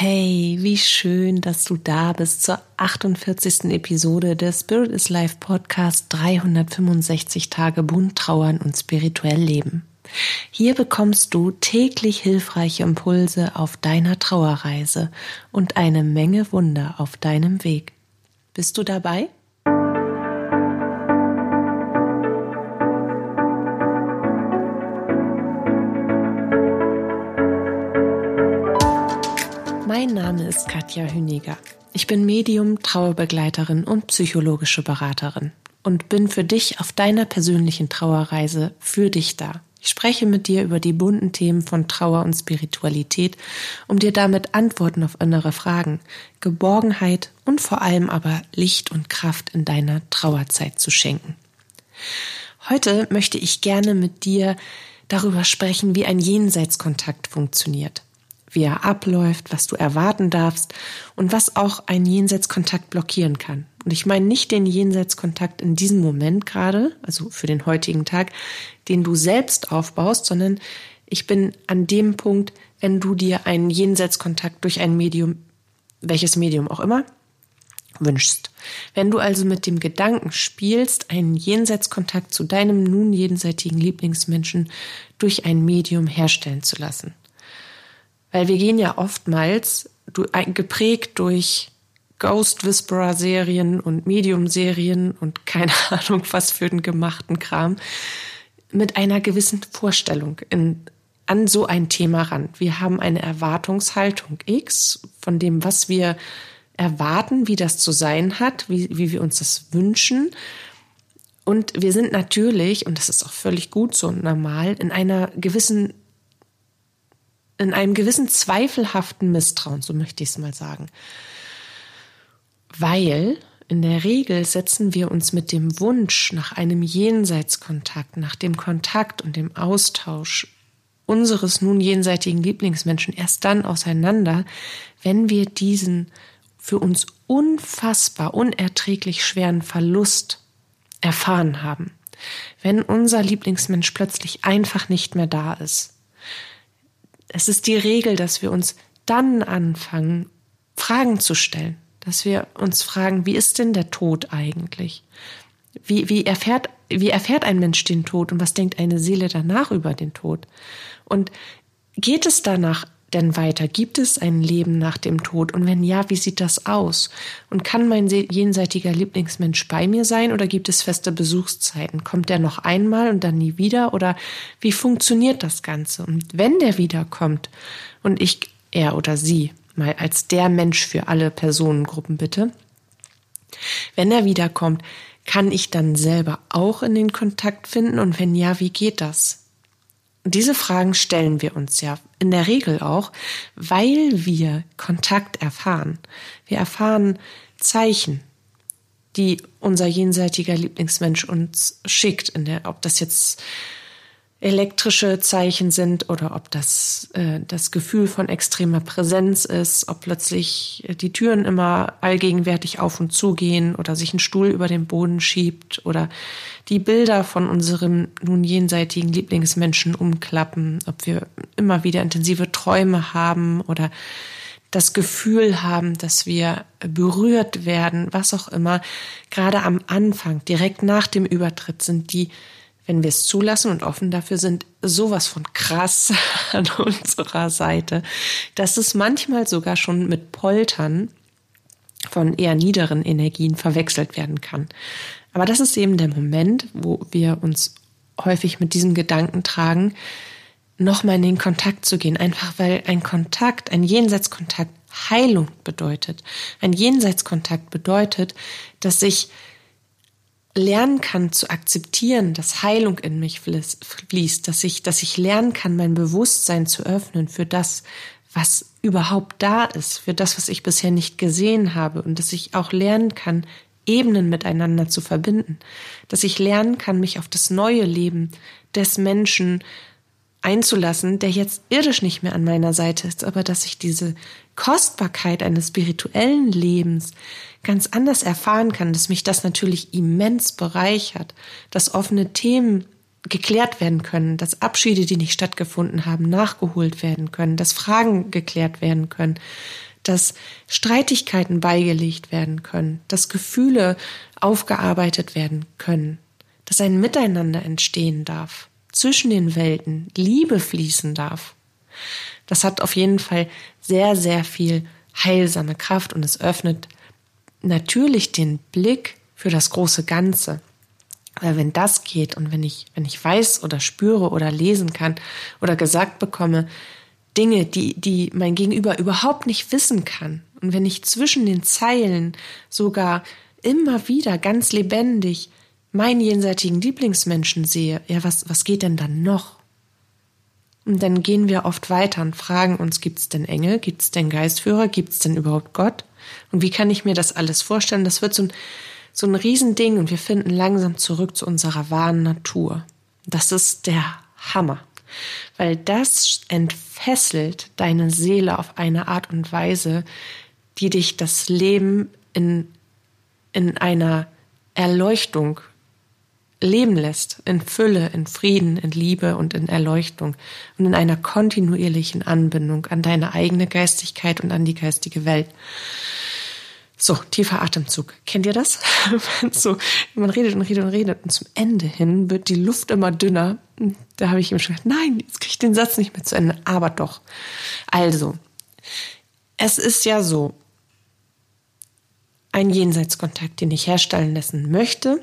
Hey, wie schön, dass du da bist zur 48. Episode des Spirit is Life Podcast 365 Tage bunt trauern und spirituell leben. Hier bekommst du täglich hilfreiche Impulse auf deiner Trauerreise und eine Menge Wunder auf deinem Weg. Bist du dabei? Mein Name ist Katja Hüniger. Ich bin Medium, Trauerbegleiterin und psychologische Beraterin und bin für dich auf deiner persönlichen Trauerreise für dich da. Ich spreche mit dir über die bunten Themen von Trauer und Spiritualität, um dir damit Antworten auf innere Fragen, Geborgenheit und vor allem aber Licht und Kraft in deiner Trauerzeit zu schenken. Heute möchte ich gerne mit dir darüber sprechen, wie ein Jenseitskontakt funktioniert wie er abläuft, was du erwarten darfst und was auch einen Jenseitskontakt blockieren kann. Und ich meine nicht den Jenseitskontakt in diesem Moment gerade, also für den heutigen Tag, den du selbst aufbaust, sondern ich bin an dem Punkt, wenn du dir einen Jenseitskontakt durch ein Medium, welches Medium auch immer, wünschst. Wenn du also mit dem Gedanken spielst, einen Jenseitskontakt zu deinem nun jenseitigen Lieblingsmenschen durch ein Medium herstellen zu lassen. Weil wir gehen ja oftmals geprägt durch Ghost Whisperer Serien und Medium Serien und keine Ahnung was für den gemachten Kram mit einer gewissen Vorstellung in, an so ein Thema ran. Wir haben eine Erwartungshaltung X von dem, was wir erwarten, wie das zu sein hat, wie, wie wir uns das wünschen. Und wir sind natürlich, und das ist auch völlig gut so und normal, in einer gewissen in einem gewissen zweifelhaften Misstrauen, so möchte ich es mal sagen. Weil in der Regel setzen wir uns mit dem Wunsch nach einem Jenseitskontakt, nach dem Kontakt und dem Austausch unseres nun jenseitigen Lieblingsmenschen erst dann auseinander, wenn wir diesen für uns unfassbar, unerträglich schweren Verlust erfahren haben. Wenn unser Lieblingsmensch plötzlich einfach nicht mehr da ist es ist die Regel, dass wir uns dann anfangen, Fragen zu stellen, dass wir uns fragen, wie ist denn der Tod eigentlich? Wie, wie, erfährt, wie erfährt ein Mensch den Tod und was denkt eine Seele danach über den Tod? Und geht es danach denn weiter? Gibt es ein Leben nach dem Tod? Und wenn ja, wie sieht das aus? Und kann mein jenseitiger Lieblingsmensch bei mir sein oder gibt es feste Besuchszeiten? Kommt der noch einmal und dann nie wieder? Oder wie funktioniert das Ganze? Und wenn der wiederkommt und ich, er oder sie, mal als der Mensch für alle Personengruppen bitte, wenn er wiederkommt, kann ich dann selber auch in den Kontakt finden? Und wenn ja, wie geht das? Diese Fragen stellen wir uns ja in der Regel auch, weil wir Kontakt erfahren. Wir erfahren Zeichen, die unser jenseitiger Lieblingsmensch uns schickt, der, ob das jetzt elektrische Zeichen sind oder ob das äh, das Gefühl von extremer Präsenz ist, ob plötzlich die Türen immer allgegenwärtig auf und zu gehen oder sich ein Stuhl über den Boden schiebt oder die Bilder von unserem nun jenseitigen Lieblingsmenschen umklappen, ob wir immer wieder intensive Träume haben oder das Gefühl haben, dass wir berührt werden, was auch immer. Gerade am Anfang, direkt nach dem Übertritt, sind die wenn wir es zulassen und offen dafür sind, sowas von krass an unserer Seite, dass es manchmal sogar schon mit Poltern von eher niederen Energien verwechselt werden kann. Aber das ist eben der Moment, wo wir uns häufig mit diesem Gedanken tragen, nochmal in den Kontakt zu gehen. Einfach weil ein Kontakt, ein Jenseitskontakt Heilung bedeutet. Ein Jenseitskontakt bedeutet, dass ich lernen kann zu akzeptieren, dass Heilung in mich fließt, dass ich, dass ich lernen kann, mein Bewusstsein zu öffnen für das, was überhaupt da ist, für das, was ich bisher nicht gesehen habe und dass ich auch lernen kann, Ebenen miteinander zu verbinden, dass ich lernen kann, mich auf das neue Leben des Menschen einzulassen, der jetzt irdisch nicht mehr an meiner Seite ist, aber dass ich diese Kostbarkeit eines spirituellen Lebens ganz anders erfahren kann, dass mich das natürlich immens bereichert, dass offene Themen geklärt werden können, dass Abschiede, die nicht stattgefunden haben, nachgeholt werden können, dass Fragen geklärt werden können, dass Streitigkeiten beigelegt werden können, dass Gefühle aufgearbeitet werden können, dass ein Miteinander entstehen darf, zwischen den Welten Liebe fließen darf. Das hat auf jeden Fall sehr, sehr viel heilsame Kraft und es öffnet natürlich den Blick für das große Ganze. Weil wenn das geht und wenn ich, wenn ich weiß oder spüre oder lesen kann oder gesagt bekomme, Dinge, die, die mein Gegenüber überhaupt nicht wissen kann. Und wenn ich zwischen den Zeilen sogar immer wieder ganz lebendig meinen jenseitigen Lieblingsmenschen sehe, ja, was, was geht denn dann noch? Und dann gehen wir oft weiter und fragen uns, gibt es denn Engel, gibt es denn Geistführer, gibt es denn überhaupt Gott? Und wie kann ich mir das alles vorstellen? Das wird so ein, so ein Riesending und wir finden langsam zurück zu unserer wahren Natur. Das ist der Hammer, weil das entfesselt deine Seele auf eine Art und Weise, die dich das Leben in, in einer Erleuchtung leben lässt, in Fülle, in Frieden, in Liebe und in Erleuchtung und in einer kontinuierlichen Anbindung an deine eigene Geistigkeit und an die geistige Welt. So, tiefer Atemzug. Kennt ihr das? so, man redet und redet und redet und zum Ende hin wird die Luft immer dünner. Da habe ich ihm schon gedacht, nein, jetzt kriege ich den Satz nicht mehr zu Ende. Aber doch. Also, es ist ja so, ein Jenseitskontakt, den ich herstellen lassen möchte,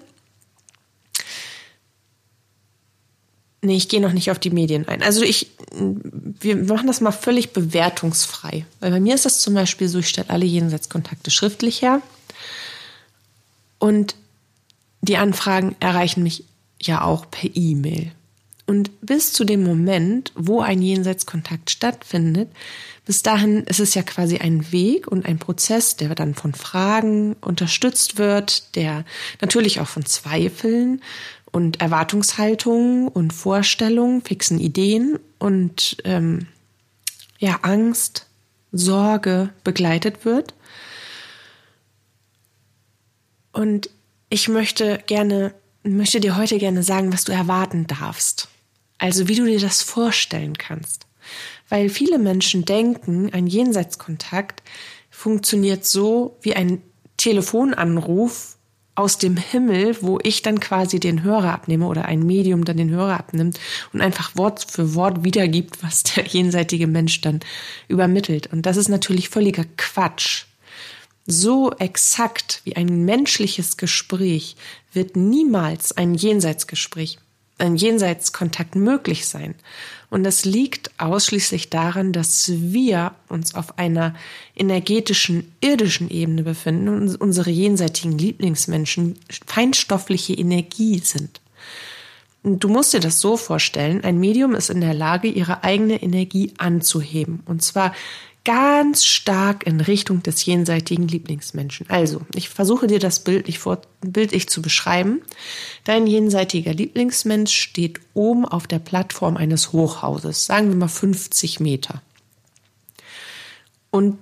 Nee, ich gehe noch nicht auf die Medien ein. Also ich, wir machen das mal völlig bewertungsfrei. Weil bei mir ist das zum Beispiel so, ich stelle alle Jenseitskontakte schriftlich her. Und die Anfragen erreichen mich ja auch per E-Mail. Und bis zu dem Moment, wo ein Jenseitskontakt stattfindet, bis dahin ist es ja quasi ein Weg und ein Prozess, der dann von Fragen unterstützt wird, der natürlich auch von Zweifeln und Erwartungshaltungen und Vorstellungen, fixen Ideen und ähm, ja, Angst, Sorge begleitet wird. Und ich möchte gerne, möchte dir heute gerne sagen, was du erwarten darfst. Also wie du dir das vorstellen kannst. Weil viele Menschen denken, ein Jenseitskontakt funktioniert so wie ein Telefonanruf aus dem Himmel, wo ich dann quasi den Hörer abnehme oder ein Medium dann den Hörer abnimmt und einfach Wort für Wort wiedergibt, was der jenseitige Mensch dann übermittelt. Und das ist natürlich völliger Quatsch. So exakt wie ein menschliches Gespräch wird niemals ein Jenseitsgespräch ein Jenseitskontakt möglich sein. Und das liegt ausschließlich daran, dass wir uns auf einer energetischen, irdischen Ebene befinden und unsere jenseitigen Lieblingsmenschen feinstoffliche Energie sind. Du musst dir das so vorstellen, ein Medium ist in der Lage, ihre eigene Energie anzuheben. Und zwar ganz stark in Richtung des jenseitigen Lieblingsmenschen. Also, ich versuche dir das bildlich, vor, bildlich zu beschreiben. Dein jenseitiger Lieblingsmensch steht oben auf der Plattform eines Hochhauses, sagen wir mal 50 Meter. Und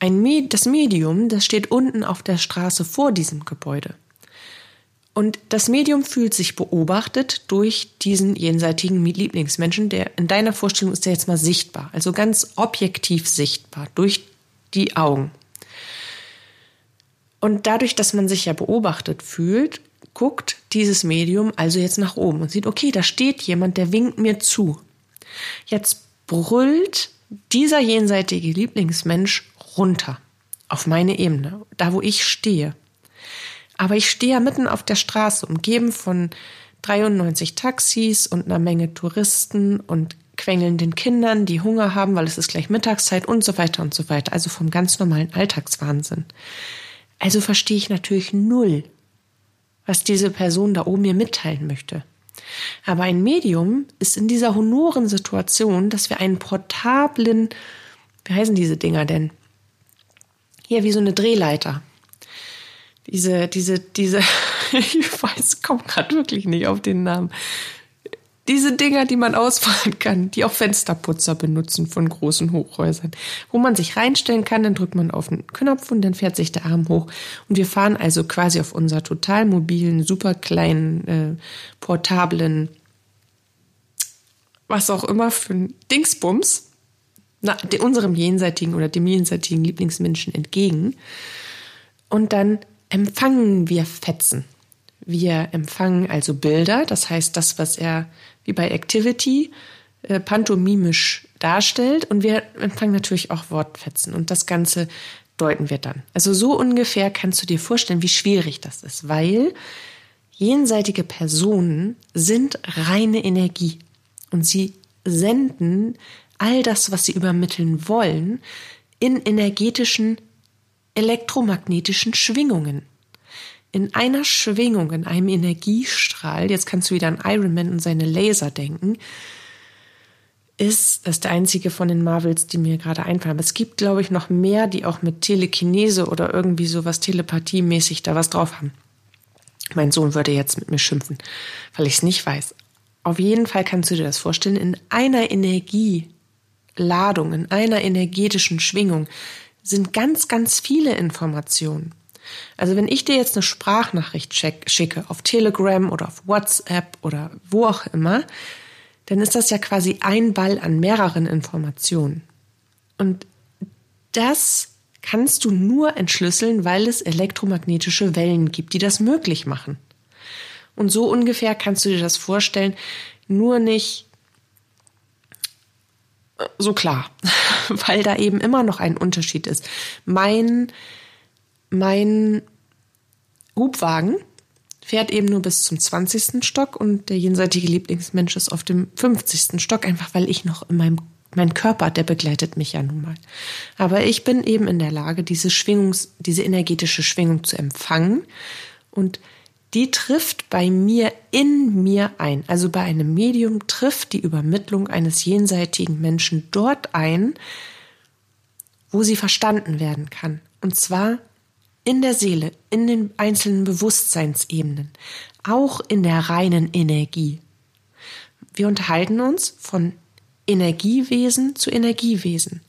ein, das Medium, das steht unten auf der Straße vor diesem Gebäude. Und das Medium fühlt sich beobachtet durch diesen jenseitigen Lieblingsmenschen, der in deiner Vorstellung ist der jetzt mal sichtbar, also ganz objektiv sichtbar durch die Augen. Und dadurch, dass man sich ja beobachtet fühlt, guckt dieses Medium also jetzt nach oben und sieht, okay, da steht jemand, der winkt mir zu. Jetzt brüllt dieser jenseitige Lieblingsmensch runter auf meine Ebene, da wo ich stehe. Aber ich stehe ja mitten auf der Straße, umgeben von 93 Taxis und einer Menge Touristen und quengelnden Kindern, die Hunger haben, weil es ist gleich Mittagszeit und so weiter und so weiter. Also vom ganz normalen Alltagswahnsinn. Also verstehe ich natürlich null, was diese Person da oben mir mitteilen möchte. Aber ein Medium ist in dieser honoren Situation, dass wir einen portablen, wie heißen diese Dinger denn? Hier wie so eine Drehleiter diese, diese, diese, ich weiß, komme gerade wirklich nicht auf den Namen. Diese Dinger, die man ausfahren kann, die auch Fensterputzer benutzen von großen Hochhäusern, wo man sich reinstellen kann, dann drückt man auf den Knopf und dann fährt sich der Arm hoch. Und wir fahren also quasi auf unserer total mobilen, super kleinen, äh, portablen, was auch immer für ein Dingsbums na, unserem jenseitigen oder dem jenseitigen Lieblingsmenschen entgegen. Und dann empfangen wir Fetzen. Wir empfangen also Bilder, das heißt das, was er wie bei Activity äh, pantomimisch darstellt. Und wir empfangen natürlich auch Wortfetzen. Und das Ganze deuten wir dann. Also so ungefähr kannst du dir vorstellen, wie schwierig das ist, weil jenseitige Personen sind reine Energie und sie senden all das, was sie übermitteln wollen, in energetischen, elektromagnetischen Schwingungen. In einer Schwingung, in einem Energiestrahl, jetzt kannst du wieder an Iron Man und seine Laser denken, ist, das ist der einzige von den Marvels, die mir gerade einfallen. Aber es gibt, glaube ich, noch mehr, die auch mit Telekinese oder irgendwie sowas telepathiemäßig da was drauf haben. Mein Sohn würde jetzt mit mir schimpfen, weil ich es nicht weiß. Auf jeden Fall kannst du dir das vorstellen, in einer Energieladung, in einer energetischen Schwingung sind ganz, ganz viele Informationen. Also wenn ich dir jetzt eine Sprachnachricht schicke auf Telegram oder auf WhatsApp oder wo auch immer, dann ist das ja quasi ein Ball an mehreren Informationen. Und das kannst du nur entschlüsseln, weil es elektromagnetische Wellen gibt, die das möglich machen. Und so ungefähr kannst du dir das vorstellen, nur nicht so klar, weil da eben immer noch ein Unterschied ist. Mein, mein Hubwagen fährt eben nur bis zum 20. Stock und der jenseitige Lieblingsmensch ist auf dem 50. Stock, einfach weil ich noch in meinem mein Körper, der begleitet mich ja nun mal. Aber ich bin eben in der Lage, diese Schwingungs, diese energetische Schwingung zu empfangen und die trifft bei mir in mir ein. Also bei einem Medium trifft die Übermittlung eines jenseitigen Menschen dort ein, wo sie verstanden werden kann. Und zwar in der Seele, in den einzelnen Bewusstseinsebenen, auch in der reinen Energie. Wir unterhalten uns von Energiewesen zu Energiewesen,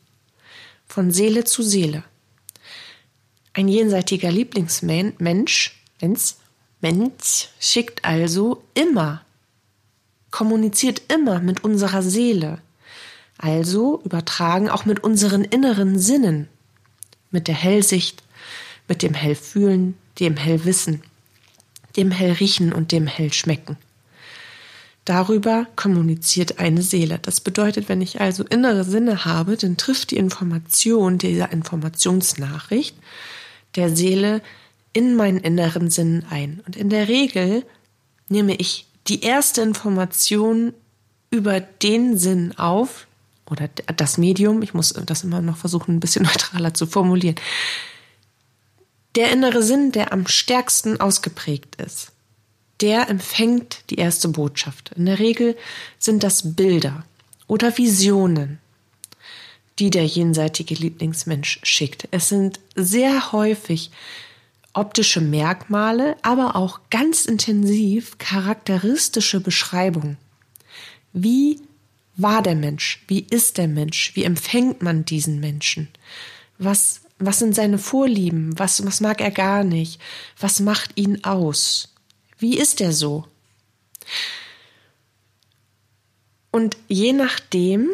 von Seele zu Seele. Ein jenseitiger Lieblingsmensch, Mensch, Mensch schickt also immer, kommuniziert immer mit unserer Seele, also übertragen auch mit unseren inneren Sinnen, mit der Hellsicht, mit dem Hellfühlen, dem Hellwissen, dem Hellriechen und dem Hellschmecken. Darüber kommuniziert eine Seele. Das bedeutet, wenn ich also innere Sinne habe, dann trifft die Information dieser Informationsnachricht der Seele in meinen inneren Sinnen ein. Und in der Regel nehme ich die erste Information über den Sinn auf oder das Medium. Ich muss das immer noch versuchen, ein bisschen neutraler zu formulieren der innere Sinn, der am stärksten ausgeprägt ist, der empfängt die erste Botschaft. In der Regel sind das Bilder oder Visionen, die der jenseitige Lieblingsmensch schickt. Es sind sehr häufig optische Merkmale, aber auch ganz intensiv charakteristische Beschreibungen. Wie war der Mensch? Wie ist der Mensch? Wie empfängt man diesen Menschen? Was was sind seine Vorlieben? Was, was mag er gar nicht? Was macht ihn aus? Wie ist er so? Und je nachdem,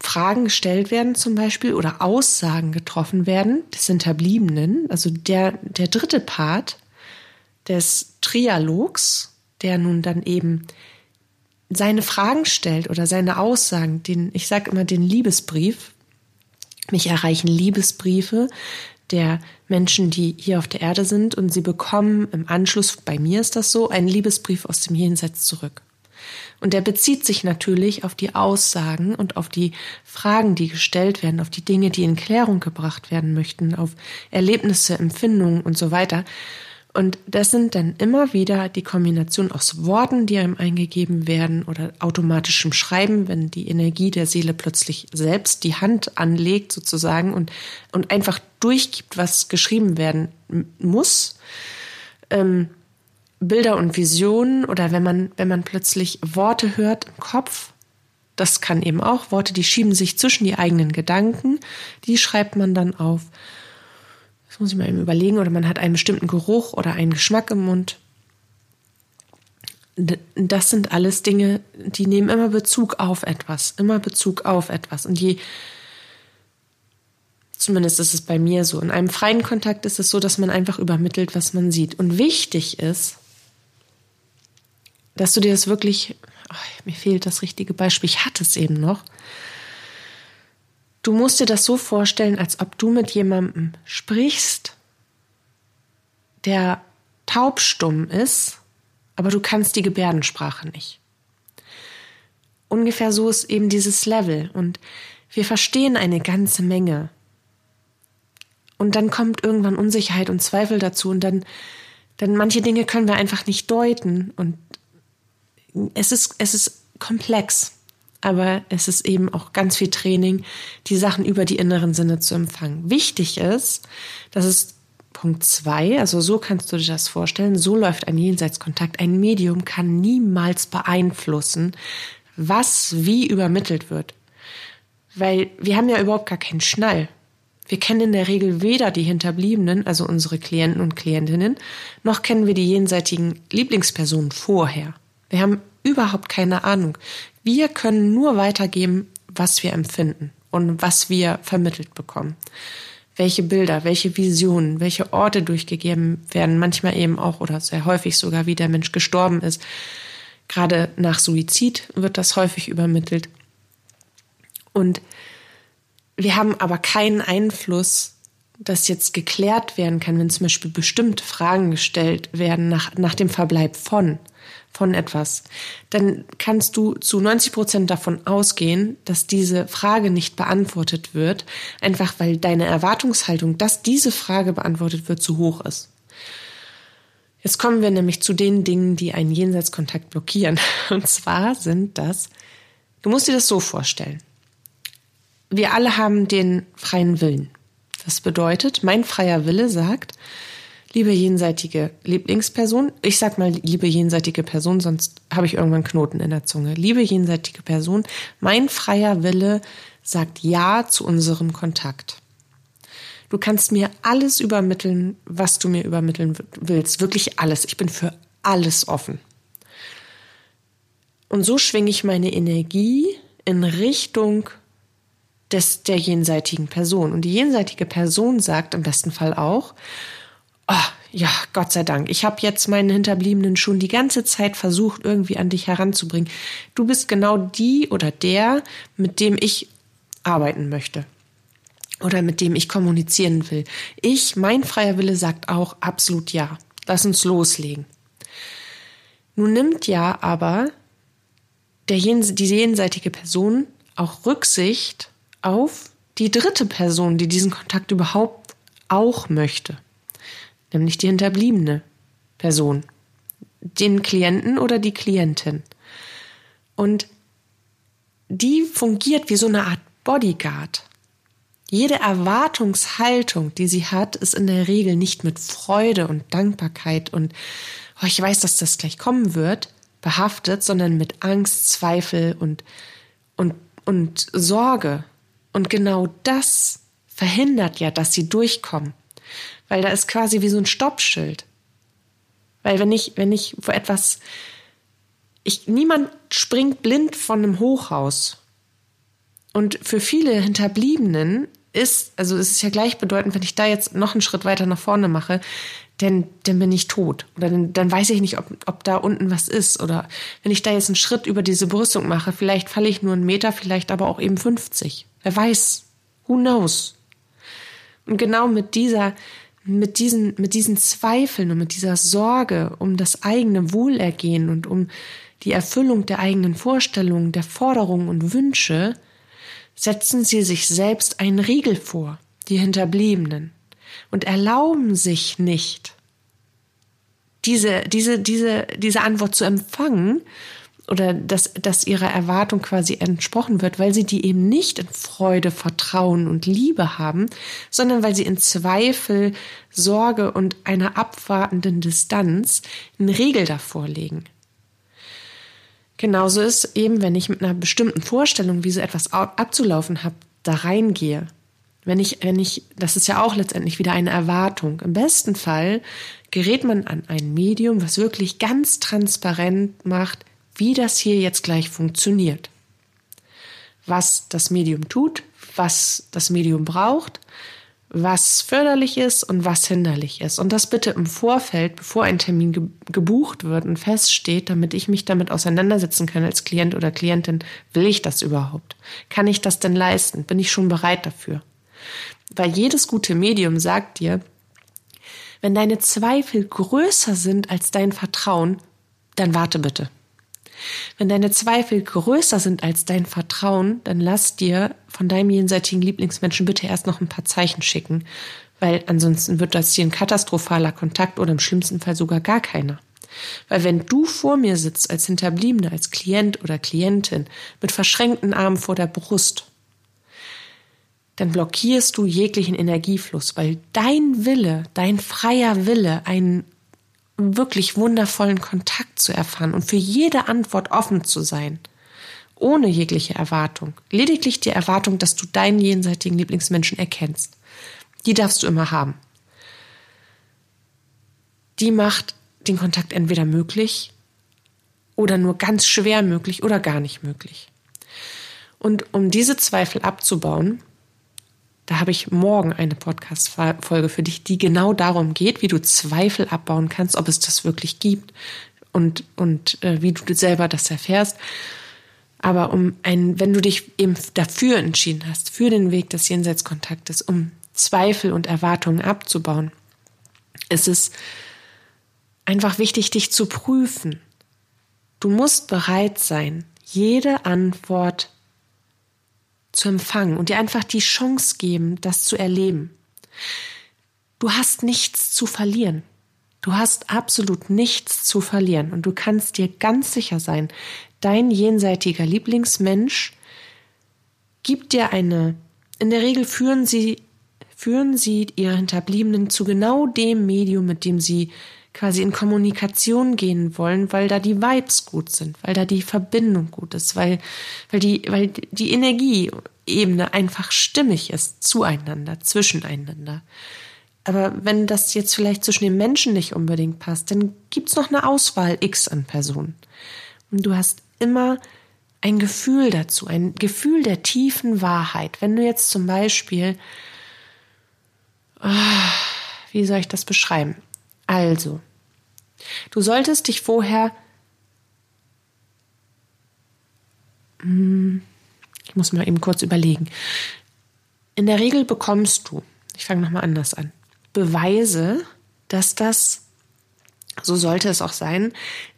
Fragen gestellt werden zum Beispiel oder Aussagen getroffen werden des Hinterbliebenen, also der, der dritte Part des Trialogs, der nun dann eben seine Fragen stellt oder seine Aussagen, den, ich sage immer den Liebesbrief, mich erreichen Liebesbriefe der Menschen, die hier auf der Erde sind und sie bekommen im Anschluss, bei mir ist das so, einen Liebesbrief aus dem Jenseits zurück. Und der bezieht sich natürlich auf die Aussagen und auf die Fragen, die gestellt werden, auf die Dinge, die in Klärung gebracht werden möchten, auf Erlebnisse, Empfindungen und so weiter. Und das sind dann immer wieder die Kombination aus Worten, die einem eingegeben werden oder automatischem Schreiben, wenn die Energie der Seele plötzlich selbst die Hand anlegt sozusagen und, und einfach durchgibt, was geschrieben werden muss. Ähm, Bilder und Visionen oder wenn man, wenn man plötzlich Worte hört im Kopf, das kann eben auch Worte, die schieben sich zwischen die eigenen Gedanken, die schreibt man dann auf muss ich mal eben überlegen, oder man hat einen bestimmten Geruch oder einen Geschmack im Mund. das sind alles Dinge, die nehmen immer Bezug auf etwas, immer Bezug auf etwas. Und je, zumindest ist es bei mir so, in einem freien Kontakt ist es so, dass man einfach übermittelt, was man sieht. Und wichtig ist, dass du dir das wirklich, oh, mir fehlt das richtige Beispiel, ich hatte es eben noch. Du musst dir das so vorstellen, als ob du mit jemandem sprichst, der taubstumm ist, aber du kannst die Gebärdensprache nicht. Ungefähr so ist eben dieses Level und wir verstehen eine ganze Menge. Und dann kommt irgendwann Unsicherheit und Zweifel dazu und dann, dann manche Dinge können wir einfach nicht deuten und es ist, es ist komplex, aber es ist eben auch ganz viel Training, die Sachen über die inneren Sinne zu empfangen. Wichtig ist, dass es Punkt zwei, also so kannst du dir das vorstellen, so läuft ein Jenseitskontakt. Ein Medium kann niemals beeinflussen, was wie übermittelt wird. Weil wir haben ja überhaupt gar keinen Schnall. Wir kennen in der Regel weder die Hinterbliebenen, also unsere Klienten und Klientinnen, noch kennen wir die jenseitigen Lieblingspersonen vorher. Wir haben überhaupt keine Ahnung. Wir können nur weitergeben, was wir empfinden und was wir vermittelt bekommen welche Bilder, welche Visionen, welche Orte durchgegeben werden, manchmal eben auch oder sehr häufig sogar, wie der Mensch gestorben ist. Gerade nach Suizid wird das häufig übermittelt. Und wir haben aber keinen Einfluss, dass jetzt geklärt werden kann, wenn zum Beispiel bestimmte Fragen gestellt werden nach, nach dem Verbleib von von etwas, dann kannst du zu 90 Prozent davon ausgehen, dass diese Frage nicht beantwortet wird, einfach weil deine Erwartungshaltung, dass diese Frage beantwortet wird, zu hoch ist. Jetzt kommen wir nämlich zu den Dingen, die einen Jenseitskontakt blockieren. Und zwar sind das, du musst dir das so vorstellen. Wir alle haben den freien Willen. Das bedeutet, mein freier Wille sagt, liebe jenseitige Lieblingsperson, ich sag mal liebe jenseitige Person, sonst habe ich irgendwann Knoten in der Zunge. Liebe jenseitige Person, mein freier Wille sagt Ja zu unserem Kontakt. Du kannst mir alles übermitteln, was du mir übermitteln willst. Wirklich alles. Ich bin für alles offen. Und so schwinge ich meine Energie in Richtung des, der jenseitigen Person. Und die jenseitige Person sagt im besten Fall auch, oh, ja, Gott sei Dank. Ich habe jetzt meinen Hinterbliebenen schon die ganze Zeit versucht, irgendwie an dich heranzubringen. Du bist genau die oder der, mit dem ich arbeiten möchte. Oder mit dem ich kommunizieren will. Ich, mein freier Wille sagt auch absolut ja. Lass uns loslegen. Nun nimmt ja aber der, die jenseitige Person auch Rücksicht auf die dritte Person, die diesen Kontakt überhaupt auch möchte nämlich die hinterbliebene Person, den Klienten oder die Klientin. Und die fungiert wie so eine Art Bodyguard. Jede Erwartungshaltung, die sie hat, ist in der Regel nicht mit Freude und Dankbarkeit und oh, ich weiß, dass das gleich kommen wird, behaftet, sondern mit Angst, Zweifel und, und, und Sorge. Und genau das verhindert ja, dass sie durchkommen weil da ist quasi wie so ein Stoppschild. Weil wenn ich, wenn ich vor etwas, ich, niemand springt blind von einem Hochhaus. Und für viele Hinterbliebenen ist, also es ist ja gleichbedeutend, wenn ich da jetzt noch einen Schritt weiter nach vorne mache, denn dann bin ich tot. Oder dann, dann weiß ich nicht, ob, ob da unten was ist. Oder wenn ich da jetzt einen Schritt über diese Brüstung mache, vielleicht falle ich nur einen Meter, vielleicht aber auch eben 50. Wer weiß? Who knows? Und genau mit dieser mit diesen, mit diesen Zweifeln und mit dieser Sorge um das eigene Wohlergehen und um die Erfüllung der eigenen Vorstellungen, der Forderungen und Wünsche, setzen sie sich selbst einen Riegel vor, die Hinterbliebenen, und erlauben sich nicht, diese, diese, diese, diese Antwort zu empfangen oder dass, dass ihrer Erwartung quasi entsprochen wird, weil sie die eben nicht in Freude, Vertrauen und Liebe haben, sondern weil sie in Zweifel, Sorge und einer abwartenden Distanz einen Regel davor legen. Genauso ist eben, wenn ich mit einer bestimmten Vorstellung, wie so etwas abzulaufen habe, da reingehe, Wenn ich, wenn ich, das ist ja auch letztendlich wieder eine Erwartung. Im besten Fall gerät man an ein Medium, was wirklich ganz transparent macht, wie das hier jetzt gleich funktioniert. Was das Medium tut, was das Medium braucht, was förderlich ist und was hinderlich ist. Und das bitte im Vorfeld, bevor ein Termin ge gebucht wird und feststeht, damit ich mich damit auseinandersetzen kann als Klient oder Klientin. Will ich das überhaupt? Kann ich das denn leisten? Bin ich schon bereit dafür? Weil jedes gute Medium sagt dir, wenn deine Zweifel größer sind als dein Vertrauen, dann warte bitte. Wenn deine Zweifel größer sind als dein Vertrauen, dann lass dir von deinem jenseitigen Lieblingsmenschen bitte erst noch ein paar Zeichen schicken, weil ansonsten wird das hier ein katastrophaler Kontakt oder im schlimmsten Fall sogar gar keiner. Weil wenn du vor mir sitzt als Hinterbliebene, als Klient oder Klientin mit verschränkten Armen vor der Brust, dann blockierst du jeglichen Energiefluss, weil dein Wille, dein freier Wille, einen wirklich wundervollen Kontakt zu erfahren und für jede Antwort offen zu sein, ohne jegliche Erwartung, lediglich die Erwartung, dass du deinen jenseitigen Lieblingsmenschen erkennst, die darfst du immer haben. Die macht den Kontakt entweder möglich oder nur ganz schwer möglich oder gar nicht möglich. Und um diese Zweifel abzubauen, da habe ich morgen eine Podcast-Folge für dich, die genau darum geht, wie du Zweifel abbauen kannst, ob es das wirklich gibt und, und äh, wie du selber das erfährst. Aber um ein, wenn du dich eben dafür entschieden hast, für den Weg des Jenseitskontaktes, um Zweifel und Erwartungen abzubauen, ist es einfach wichtig, dich zu prüfen. Du musst bereit sein, jede Antwort zu empfangen und dir einfach die Chance geben, das zu erleben. Du hast nichts zu verlieren. Du hast absolut nichts zu verlieren und du kannst dir ganz sicher sein, dein jenseitiger Lieblingsmensch gibt dir eine, in der Regel führen sie, führen sie ihre Hinterbliebenen zu genau dem Medium, mit dem sie quasi in Kommunikation gehen wollen, weil da die Vibes gut sind, weil da die Verbindung gut ist, weil, weil die, weil die Energieebene einfach stimmig ist zueinander, zwischeneinander. Aber wenn das jetzt vielleicht zwischen den Menschen nicht unbedingt passt, dann gibt's noch eine Auswahl X an Personen. Und du hast immer ein Gefühl dazu, ein Gefühl der tiefen Wahrheit. Wenn du jetzt zum Beispiel, ah, wie soll ich das beschreiben? Also, du solltest dich vorher, hm, ich muss mir eben kurz überlegen. In der Regel bekommst du, ich fange nochmal anders an, Beweise, dass das, so sollte es auch sein,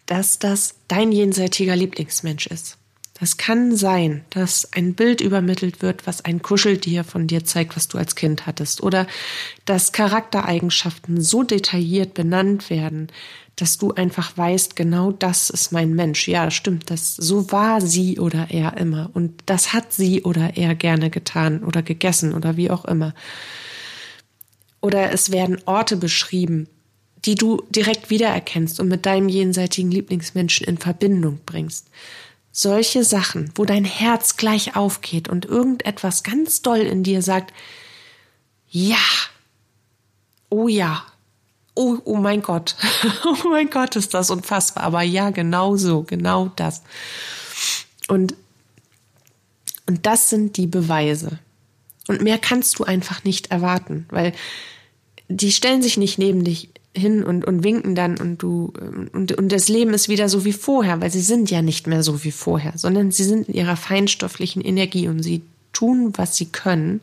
dass das dein jenseitiger Lieblingsmensch ist. Das kann sein, dass ein Bild übermittelt wird, was ein Kuscheltier von dir zeigt, was du als Kind hattest. Oder dass Charaktereigenschaften so detailliert benannt werden, dass du einfach weißt, genau das ist mein Mensch. Ja, stimmt, das, so war sie oder er immer. Und das hat sie oder er gerne getan oder gegessen oder wie auch immer. Oder es werden Orte beschrieben, die du direkt wiedererkennst und mit deinem jenseitigen Lieblingsmenschen in Verbindung bringst solche Sachen, wo dein Herz gleich aufgeht und irgendetwas ganz doll in dir sagt, ja, oh ja, oh, oh mein Gott, oh mein Gott, ist das unfassbar, aber ja, genau so, genau das. Und, und das sind die Beweise. Und mehr kannst du einfach nicht erwarten, weil die stellen sich nicht neben dich hin und, und winken dann und du und, und das Leben ist wieder so wie vorher, weil sie sind ja nicht mehr so wie vorher, sondern sie sind in ihrer feinstofflichen Energie und sie tun, was sie können,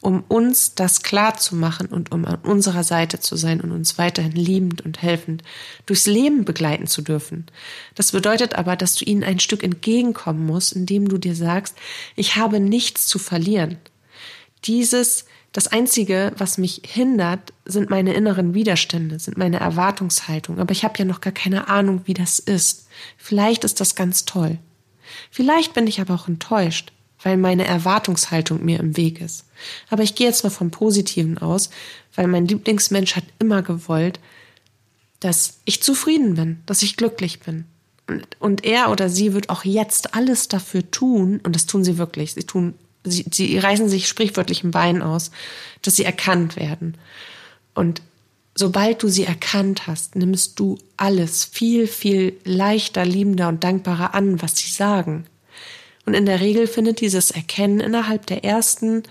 um uns das klar zu machen und um an unserer Seite zu sein und uns weiterhin liebend und helfend durchs Leben begleiten zu dürfen. Das bedeutet aber, dass du ihnen ein Stück entgegenkommen musst, indem du dir sagst, ich habe nichts zu verlieren. Dieses das Einzige, was mich hindert, sind meine inneren Widerstände, sind meine Erwartungshaltung. Aber ich habe ja noch gar keine Ahnung, wie das ist. Vielleicht ist das ganz toll. Vielleicht bin ich aber auch enttäuscht, weil meine Erwartungshaltung mir im Weg ist. Aber ich gehe jetzt mal vom Positiven aus, weil mein Lieblingsmensch hat immer gewollt, dass ich zufrieden bin, dass ich glücklich bin. Und, und er oder sie wird auch jetzt alles dafür tun, und das tun sie wirklich. Sie tun sie, sie reißen sich sprichwörtlich ein Bein aus, dass sie erkannt werden. Und sobald du sie erkannt hast, nimmst du alles viel, viel leichter, liebender und dankbarer an, was sie sagen. Und in der Regel findet dieses Erkennen innerhalb der ersten,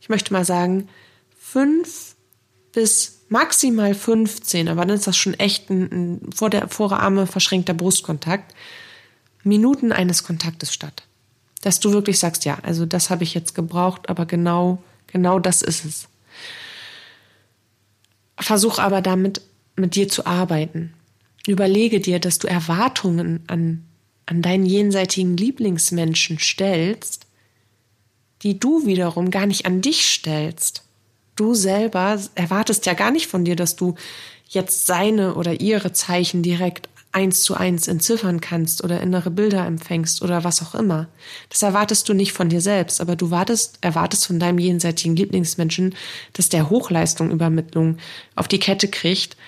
ich möchte mal sagen, fünf bis maximal 15, aber dann ist das schon echt ein, ein vor der Vorarme verschränkter Brustkontakt, Minuten eines Kontaktes statt. Dass du wirklich sagst, ja, also das habe ich jetzt gebraucht, aber genau, genau das ist es. Versuch aber damit mit dir zu arbeiten. Überlege dir, dass du Erwartungen an, an deinen jenseitigen Lieblingsmenschen stellst, die du wiederum gar nicht an dich stellst. Du selber erwartest ja gar nicht von dir, dass du jetzt seine oder ihre Zeichen direkt eins zu eins entziffern kannst oder innere Bilder empfängst oder was auch immer. Das erwartest du nicht von dir selbst, aber du wartest, erwartest von deinem jenseitigen Lieblingsmenschen, dass der Hochleistungübermittlung auf die Kette kriegt,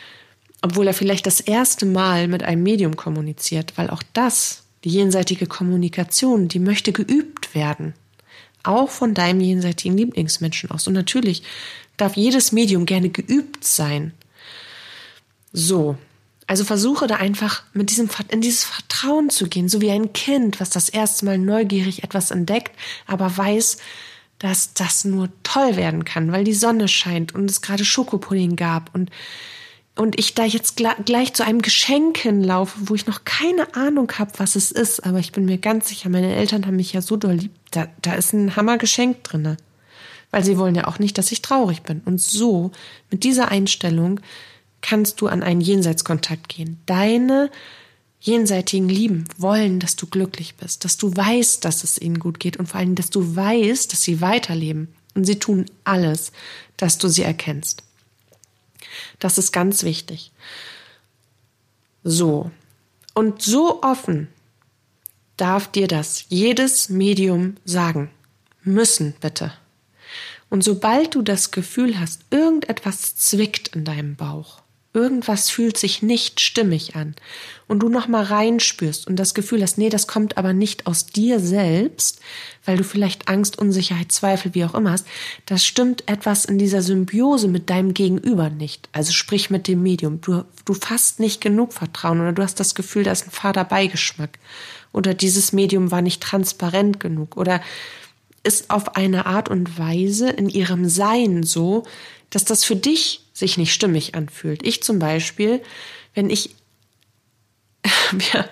obwohl er vielleicht das erste Mal mit einem Medium kommuniziert, weil auch das, die jenseitige Kommunikation, die möchte geübt werden. Auch von deinem jenseitigen Lieblingsmenschen aus. Und natürlich darf jedes Medium gerne geübt sein. So, also versuche da einfach mit diesem, in dieses Vertrauen zu gehen, so wie ein Kind, was das erste Mal neugierig etwas entdeckt, aber weiß, dass das nur toll werden kann, weil die Sonne scheint und es gerade Schokopudding gab und und ich da jetzt gleich zu einem Geschenk hinlaufe, wo ich noch keine Ahnung habe, was es ist, aber ich bin mir ganz sicher, meine Eltern haben mich ja so doll lieb, da, da ist ein Hammergeschenk drinne. Weil sie wollen ja auch nicht, dass ich traurig bin. Und so, mit dieser Einstellung, kannst du an einen Jenseitskontakt gehen. Deine jenseitigen Lieben wollen, dass du glücklich bist, dass du weißt, dass es ihnen gut geht und vor allem, dass du weißt, dass sie weiterleben. Und sie tun alles, dass du sie erkennst. Das ist ganz wichtig. So. Und so offen darf dir das jedes Medium sagen. Müssen, bitte. Und sobald du das Gefühl hast, irgendetwas zwickt in deinem Bauch, irgendwas fühlt sich nicht stimmig an und du noch mal reinspürst und das Gefühl hast, nee, das kommt aber nicht aus dir selbst, weil du vielleicht Angst, Unsicherheit, Zweifel, wie auch immer hast, das stimmt etwas in dieser Symbiose mit deinem Gegenüber nicht. Also sprich mit dem Medium. Du, du fasst nicht genug Vertrauen oder du hast das Gefühl, da ist ein fader Beigeschmack oder dieses Medium war nicht transparent genug oder ist auf eine Art und Weise in ihrem Sein so, dass das für dich sich nicht stimmig anfühlt. Ich zum Beispiel, wenn ich, wir,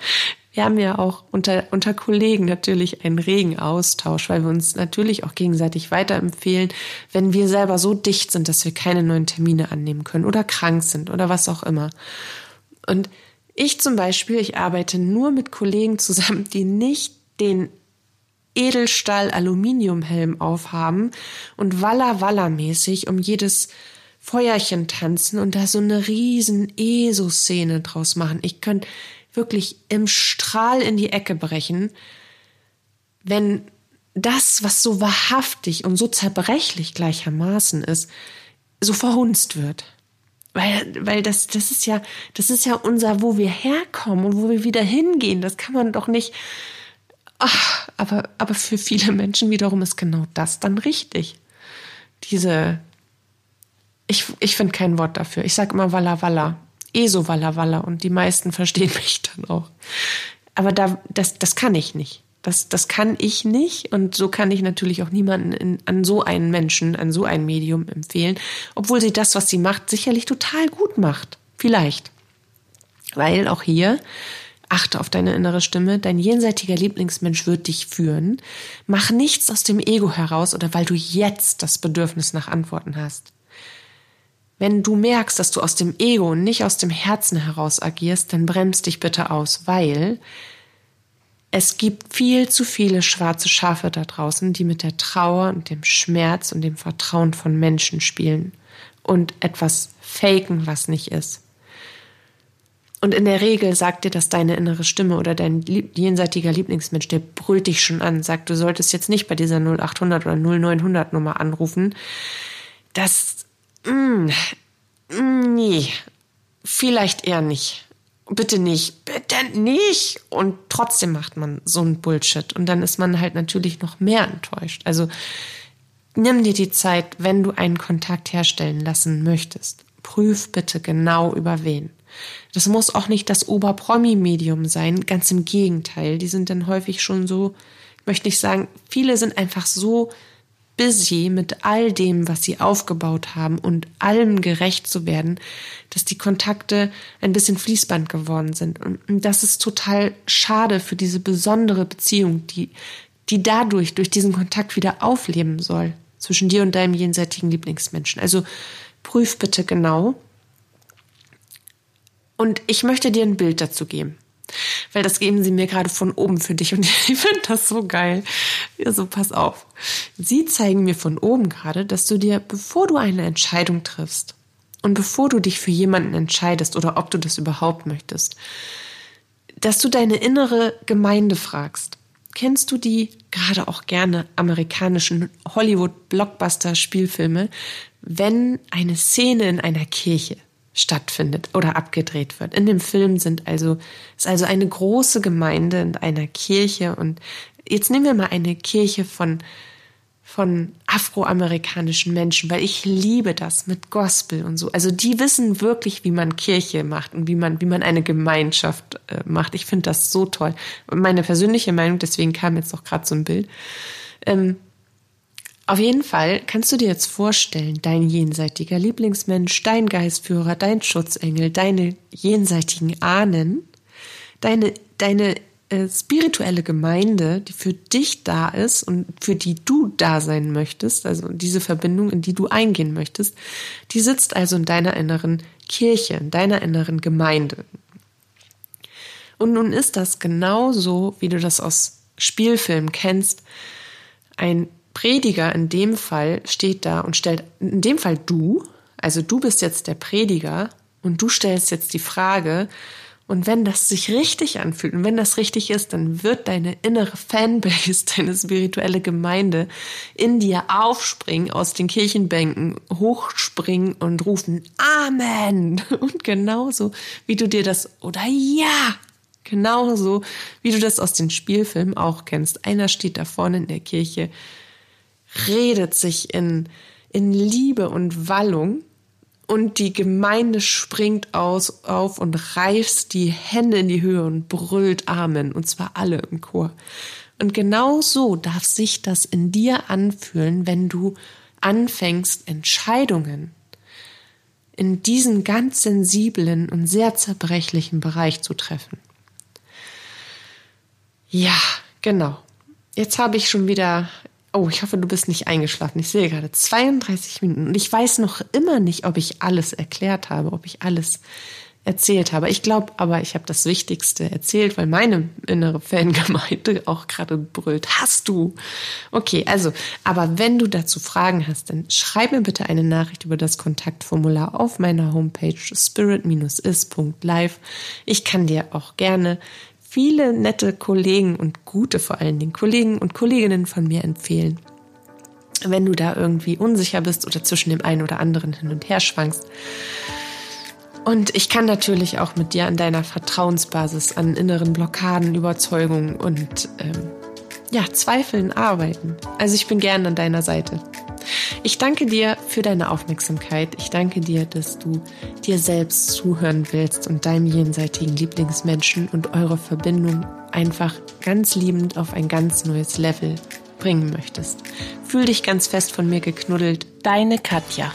wir haben ja auch unter, unter Kollegen natürlich einen regen Austausch, weil wir uns natürlich auch gegenseitig weiterempfehlen, wenn wir selber so dicht sind, dass wir keine neuen Termine annehmen können oder krank sind oder was auch immer. Und ich zum Beispiel, ich arbeite nur mit Kollegen zusammen, die nicht den Edelstahl-Aluminiumhelm aufhaben und Walla-Walla-mäßig um jedes Feuerchen tanzen und da so eine riesen ESO-Szene draus machen. Ich könnte wirklich im Strahl in die Ecke brechen, wenn das, was so wahrhaftig und so zerbrechlich gleichermaßen ist, so verhunzt wird. Weil, weil das, das ist ja, das ist ja unser, wo wir herkommen und wo wir wieder hingehen. Das kann man doch nicht. Ach, aber, aber für viele Menschen wiederum ist genau das dann richtig. Diese, ich, ich finde kein Wort dafür. Ich sage immer Walla Walla. Eh so Walla Walla. Und die meisten verstehen mich dann auch. Aber da, das, das kann ich nicht. Das, das kann ich nicht. Und so kann ich natürlich auch niemanden in, an so einen Menschen, an so ein Medium empfehlen. Obwohl sie das, was sie macht, sicherlich total gut macht. Vielleicht. Weil auch hier, achte auf deine innere Stimme, dein jenseitiger Lieblingsmensch wird dich führen. Mach nichts aus dem Ego heraus oder weil du jetzt das Bedürfnis nach Antworten hast. Wenn du merkst, dass du aus dem Ego und nicht aus dem Herzen heraus agierst, dann bremst dich bitte aus, weil es gibt viel zu viele schwarze Schafe da draußen, die mit der Trauer und dem Schmerz und dem Vertrauen von Menschen spielen und etwas faken, was nicht ist. Und in der Regel sagt dir das deine innere Stimme oder dein jenseitiger Lieblingsmensch, der brüllt dich schon an, sagt, du solltest jetzt nicht bei dieser 0800 oder 0900 Nummer anrufen. Das Mm, nee, vielleicht eher nicht. bitte nicht, bitte nicht. Und trotzdem macht man so ein Bullshit. Und dann ist man halt natürlich noch mehr enttäuscht. Also nimm dir die Zeit, wenn du einen Kontakt herstellen lassen möchtest. Prüf bitte genau über wen. Das muss auch nicht das Oberpromi-Medium sein, ganz im Gegenteil. Die sind dann häufig schon so, möchte ich sagen, viele sind einfach so busy mit all dem, was sie aufgebaut haben und allem gerecht zu werden, dass die Kontakte ein bisschen Fließband geworden sind. Und das ist total schade für diese besondere Beziehung, die, die dadurch, durch diesen Kontakt wieder aufleben soll zwischen dir und deinem jenseitigen Lieblingsmenschen. Also prüf bitte genau. Und ich möchte dir ein Bild dazu geben weil das geben sie mir gerade von oben für dich und ich finde das so geil. Ja, so pass auf. Sie zeigen mir von oben gerade, dass du dir, bevor du eine Entscheidung triffst und bevor du dich für jemanden entscheidest oder ob du das überhaupt möchtest, dass du deine innere Gemeinde fragst. Kennst du die gerade auch gerne amerikanischen Hollywood-Blockbuster-Spielfilme, wenn eine Szene in einer Kirche stattfindet oder abgedreht wird. In dem Film sind also, ist also eine große Gemeinde in einer Kirche und jetzt nehmen wir mal eine Kirche von, von afroamerikanischen Menschen, weil ich liebe das mit Gospel und so. Also die wissen wirklich, wie man Kirche macht und wie man, wie man eine Gemeinschaft äh, macht. Ich finde das so toll. Meine persönliche Meinung, deswegen kam jetzt auch gerade so ein Bild. Ähm, auf jeden Fall kannst du dir jetzt vorstellen, dein jenseitiger Lieblingsmensch, dein Geistführer, dein Schutzengel, deine jenseitigen Ahnen, deine, deine äh, spirituelle Gemeinde, die für dich da ist und für die du da sein möchtest, also diese Verbindung, in die du eingehen möchtest, die sitzt also in deiner inneren Kirche, in deiner inneren Gemeinde. Und nun ist das genauso, wie du das aus Spielfilmen kennst, ein Prediger in dem Fall steht da und stellt, in dem Fall du, also du bist jetzt der Prediger und du stellst jetzt die Frage, und wenn das sich richtig anfühlt und wenn das richtig ist, dann wird deine innere Fanbase, deine spirituelle Gemeinde in dir aufspringen, aus den Kirchenbänken hochspringen und rufen Amen. Und genauso, wie du dir das, oder ja, genauso, wie du das aus den Spielfilmen auch kennst. Einer steht da vorne in der Kirche redet sich in, in Liebe und Wallung und die Gemeinde springt aus, auf und reißt die Hände in die Höhe und brüllt Amen, und zwar alle im Chor. Und genau so darf sich das in dir anfühlen, wenn du anfängst, Entscheidungen in diesen ganz sensiblen und sehr zerbrechlichen Bereich zu treffen. Ja, genau. Jetzt habe ich schon wieder Oh, ich hoffe, du bist nicht eingeschlafen. Ich sehe gerade 32 Minuten und ich weiß noch immer nicht, ob ich alles erklärt habe, ob ich alles erzählt habe. Ich glaube aber, ich habe das Wichtigste erzählt, weil meine innere Fangemeinde auch gerade brüllt. Hast du? Okay, also, aber wenn du dazu Fragen hast, dann schreib mir bitte eine Nachricht über das Kontaktformular auf meiner Homepage spirit-is.live. Ich kann dir auch gerne viele nette Kollegen und gute vor allen Dingen Kollegen und Kolleginnen von mir empfehlen. Wenn du da irgendwie unsicher bist oder zwischen dem einen oder anderen hin und her schwankst. Und ich kann natürlich auch mit dir an deiner Vertrauensbasis, an inneren Blockaden, Überzeugungen und ähm, ja, Zweifeln arbeiten. Also ich bin gern an deiner Seite. Ich danke dir für deine Aufmerksamkeit. Ich danke dir, dass du dir selbst zuhören willst und deinem jenseitigen Lieblingsmenschen und eure Verbindung einfach ganz liebend auf ein ganz neues Level bringen möchtest. Fühl dich ganz fest von mir geknuddelt. Deine Katja.